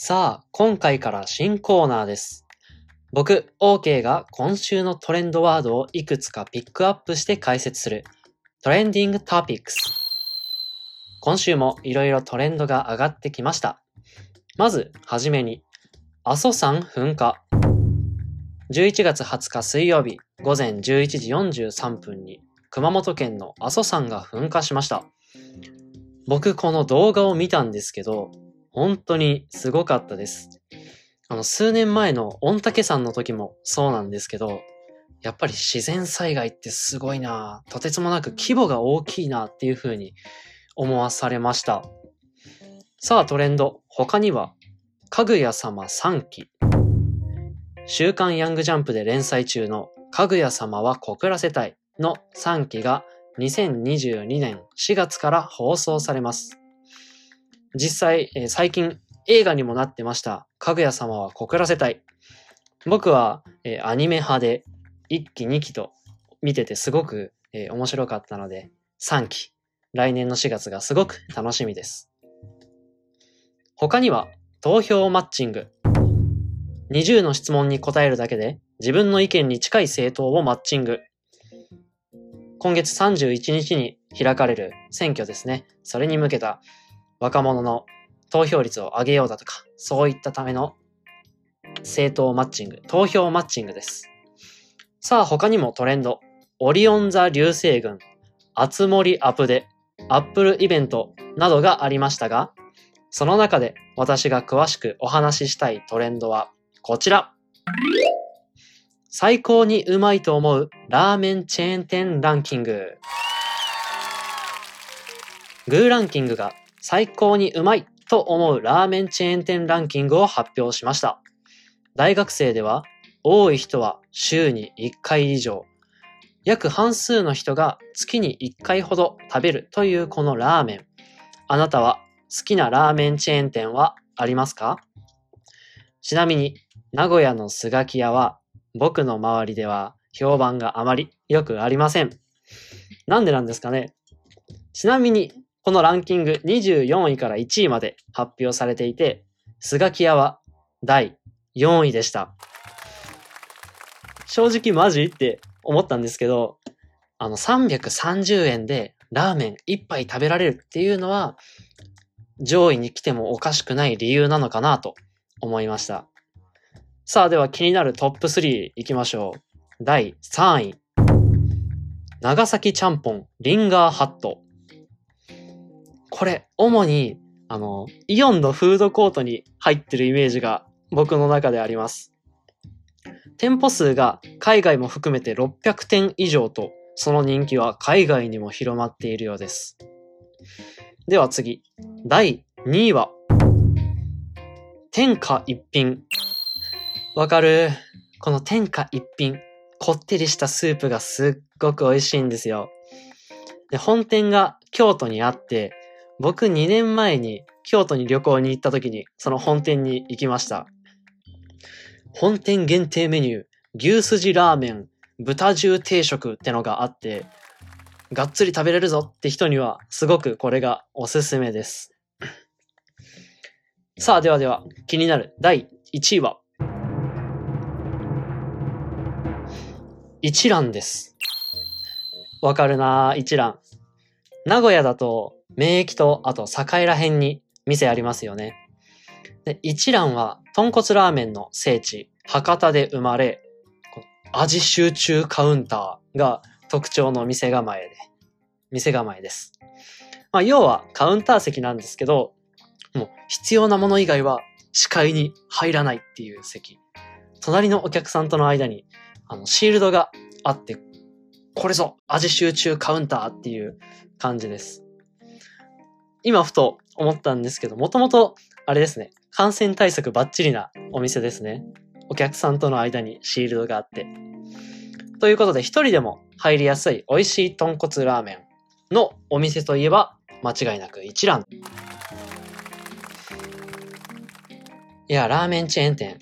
さあ、今回から新コーナーです。僕、OK が今週のトレンドワードをいくつかピックアップして解説するトレンディングトピックス。今週もいろいろトレンドが上がってきました。まず、はじめに、阿蘇山噴火。11月20日水曜日午前11時43分に熊本県の阿蘇山が噴火しました。僕この動画を見たんですけど、本当にすごかったです。あの、数年前の御嶽山の時もそうなんですけど、やっぱり自然災害ってすごいなとてつもなく規模が大きいなっていう風に思わされました。さあトレンド、他には、かぐや様3期。週刊ヤングジャンプで連載中のかぐや様は告らせたいの3期が2022年4月から放送されます。実際、えー最近映画にもなってました、かぐや様は告らせたい。僕は、えーアニメ派で1期2期と見ててすごく、えー面白かったので、3期、来年の4月がすごく楽しみです。他には、投票マッチング。20の質問に答えるだけで自分の意見に近い政党をマッチング。今月31日に開かれる選挙ですね。それに向けた若者の投票率を上げようだとか、そういったための政党マッチング、投票マッチングです。さあ他にもトレンド、オリオン座流星群、あつ森アップデ、アップルイベントなどがありましたが、その中で私が詳しくお話ししたいトレンドはこちら。最高にうまいと思うラーメンチェーン店ランキング。グーランキングが最高にうまいと思うラーメンチェーン店ランキングを発表しました。大学生では多い人は週に1回以上、約半数の人が月に1回ほど食べるというこのラーメン。あなたは好きなラーメンチェーン店はありますか？ちなみに名古屋のスガキ屋は僕の周りでは評判があまり良くありません。なんでなんですかね？ちなみにこのランキング24位から1位まで発表されていて、スガキ屋は第4位でした。正直マジって思ったんですけど、あの330円でラーメン1杯食べられるっていうのは上位に来てもおかしくない理由なのかなと思いました。さあでは気になるトップ3いきましょう。第3位。長崎ちゃんぽんリンガーハット。これ、主に、あの、イオンのフードコートに入ってるイメージが僕の中であります。店舗数が海外も含めて600店以上と、その人気は海外にも広まっているようです。では次、第2位は、天下一品。わかる？この天下一品、こってりしたスープがすっごく美味しいんですよ。で、本店が京都にあって、僕2年前に京都に旅行に行った時にその本店に行きました。本店限定メニュー、牛すじラーメン、豚重定食ってのがあって、がっつり食べれるぞって人にはすごくこれがおすすめです。さあではでは気になる第1位は一蘭です。わかるな一蘭。名古屋だと名駅とあと栄ら辺に店ありますよね。で一蘭は豚骨ラーメンの聖地、博多で生まれ、味集中カウンターが特徴の店構えで、店構えです。まあ、要はカウンター席なんですけど、もう必要なもの以外は視界に入らないっていう席。隣のお客さんとの間にあのシールドがあって、これぞ味集中カウンターっていう感じです。今ふと思ったんですけど、もともとあれですね、感染対策バッチリなお店ですね。お客さんとの間にシールドがあって。ということで、一人でも入りやすい美味しい豚骨ラーメンのお店といえば、間違いなく一蘭。いや、ラーメンチェーン店。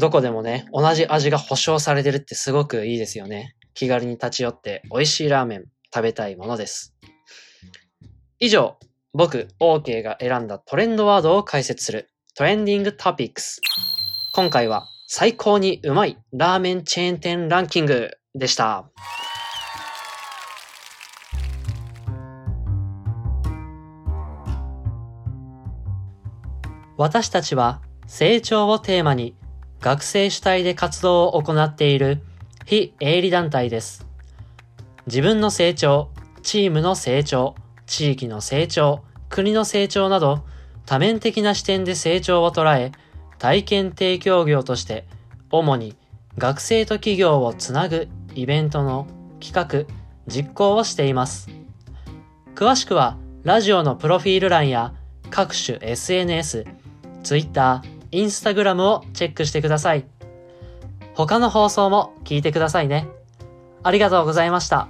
どこでもね、同じ味が保証されてるってすごくいいですよね。気軽に立ち寄って美味しいラーメン食べたいものです。以上、僕、OK が選んだトレンドワードを解説するトレンディングトピックス。今回は最高にうまいラーメンチェーン店ランキングでした。私たちは成長をテーマに学生主体で活動を行っている非営利団体です。自分の成長、チームの成長、地域の成長、国の成長など多面的な視点で成長を捉え、体験提供業として主に学生と企業をつなぐイベントの企画、実行をしています。詳しくはラジオのプロフィール欄や各種 SNS、Twitter、Instagram をチェックしてください。他の放送も聞いてくださいね。ありがとうございました。